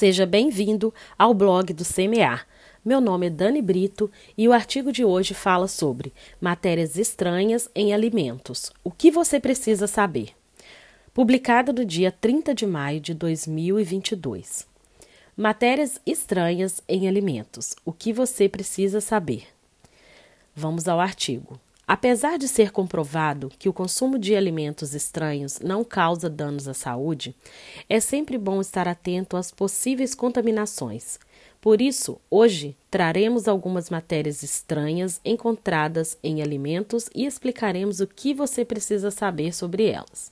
Seja bem-vindo ao blog do CMA. Meu nome é Dani Brito e o artigo de hoje fala sobre matérias estranhas em alimentos. O que você precisa saber? Publicado no dia 30 de maio de 2022. Matérias estranhas em alimentos. O que você precisa saber? Vamos ao artigo. Apesar de ser comprovado que o consumo de alimentos estranhos não causa danos à saúde, é sempre bom estar atento às possíveis contaminações. Por isso, hoje traremos algumas matérias estranhas encontradas em alimentos e explicaremos o que você precisa saber sobre elas.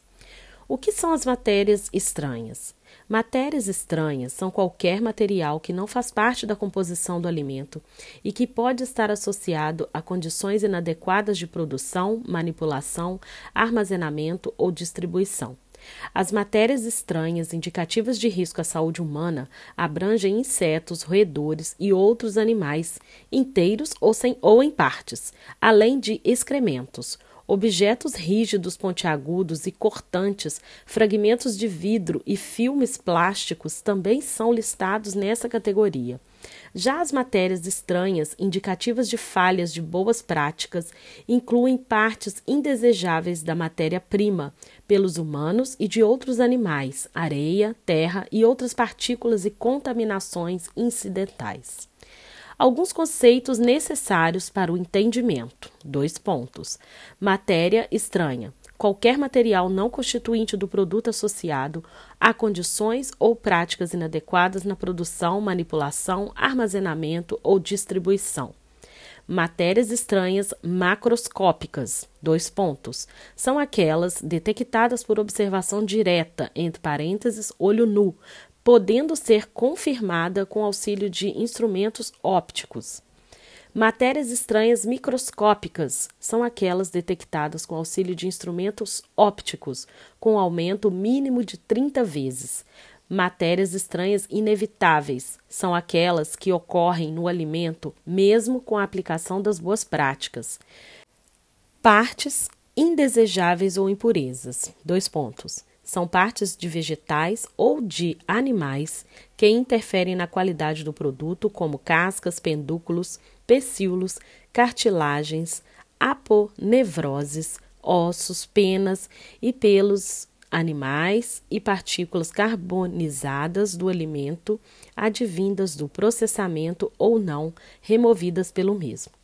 O que são as matérias estranhas? Matérias estranhas são qualquer material que não faz parte da composição do alimento e que pode estar associado a condições inadequadas de produção, manipulação, armazenamento ou distribuição. As matérias estranhas indicativas de risco à saúde humana abrangem insetos, roedores e outros animais, inteiros ou, sem, ou em partes, além de excrementos, Objetos rígidos, pontiagudos e cortantes, fragmentos de vidro e filmes plásticos também são listados nessa categoria. Já as matérias estranhas, indicativas de falhas de boas práticas, incluem partes indesejáveis da matéria-prima pelos humanos e de outros animais, areia, terra e outras partículas e contaminações incidentais. Alguns conceitos necessários para o entendimento. Dois pontos. Matéria estranha. Qualquer material não constituinte do produto associado a condições ou práticas inadequadas na produção, manipulação, armazenamento ou distribuição. Matérias estranhas macroscópicas, dois pontos, são aquelas detectadas por observação direta, entre parênteses, olho nu, podendo ser confirmada com auxílio de instrumentos ópticos. Matérias estranhas microscópicas são aquelas detectadas com auxílio de instrumentos ópticos, com aumento mínimo de 30 vezes. Matérias estranhas inevitáveis são aquelas que ocorrem no alimento mesmo com a aplicação das boas práticas. Partes indesejáveis ou impurezas. Dois pontos são partes de vegetais ou de animais que interferem na qualidade do produto, como cascas, pendúculos, pecíolos, cartilagens, aponevroses, ossos, penas e pelos animais e partículas carbonizadas do alimento, advindas do processamento ou não, removidas pelo mesmo.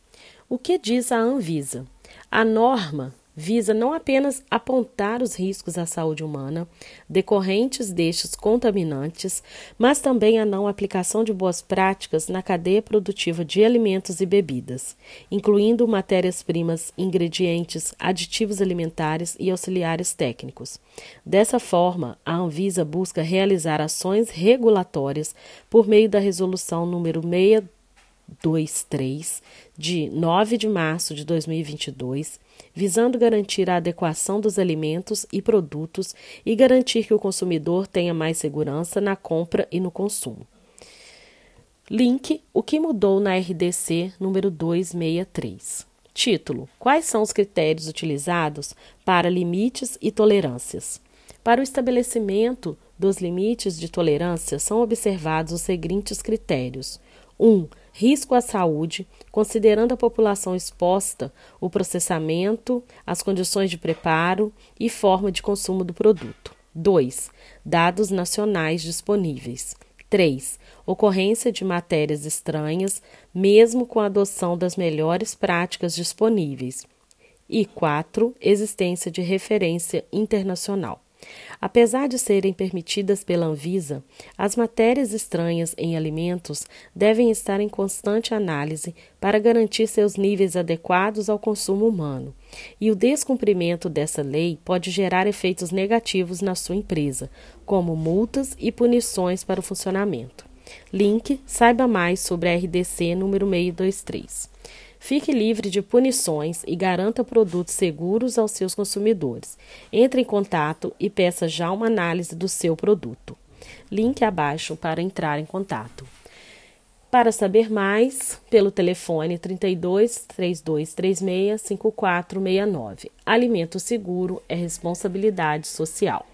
O que diz a Anvisa? A norma visa não apenas apontar os riscos à saúde humana decorrentes destes contaminantes, mas também a não aplicação de boas práticas na cadeia produtiva de alimentos e bebidas, incluindo matérias-primas, ingredientes, aditivos alimentares e auxiliares técnicos. Dessa forma, a Anvisa busca realizar ações regulatórias por meio da resolução número 6 23, de 9 de março de 2022, visando garantir a adequação dos alimentos e produtos e garantir que o consumidor tenha mais segurança na compra e no consumo. Link: O que mudou na RDC número 263. Título: Quais são os critérios utilizados para limites e tolerâncias? Para o estabelecimento dos limites de tolerância são observados os seguintes critérios: 1. Um, risco à saúde, considerando a população exposta, o processamento, as condições de preparo e forma de consumo do produto. 2. Dados nacionais disponíveis. 3. Ocorrência de matérias estranhas, mesmo com a adoção das melhores práticas disponíveis. E 4. Existência de referência internacional. Apesar de serem permitidas pela Anvisa, as matérias estranhas em alimentos devem estar em constante análise para garantir seus níveis adequados ao consumo humano, e o descumprimento dessa lei pode gerar efeitos negativos na sua empresa, como multas e punições para o funcionamento. Link: saiba mais sobre a RDC número 623. Fique livre de punições e garanta produtos seguros aos seus consumidores. Entre em contato e peça já uma análise do seu produto. Link abaixo para entrar em contato. Para saber mais, pelo telefone 32 3236 5469. Alimento seguro é responsabilidade social.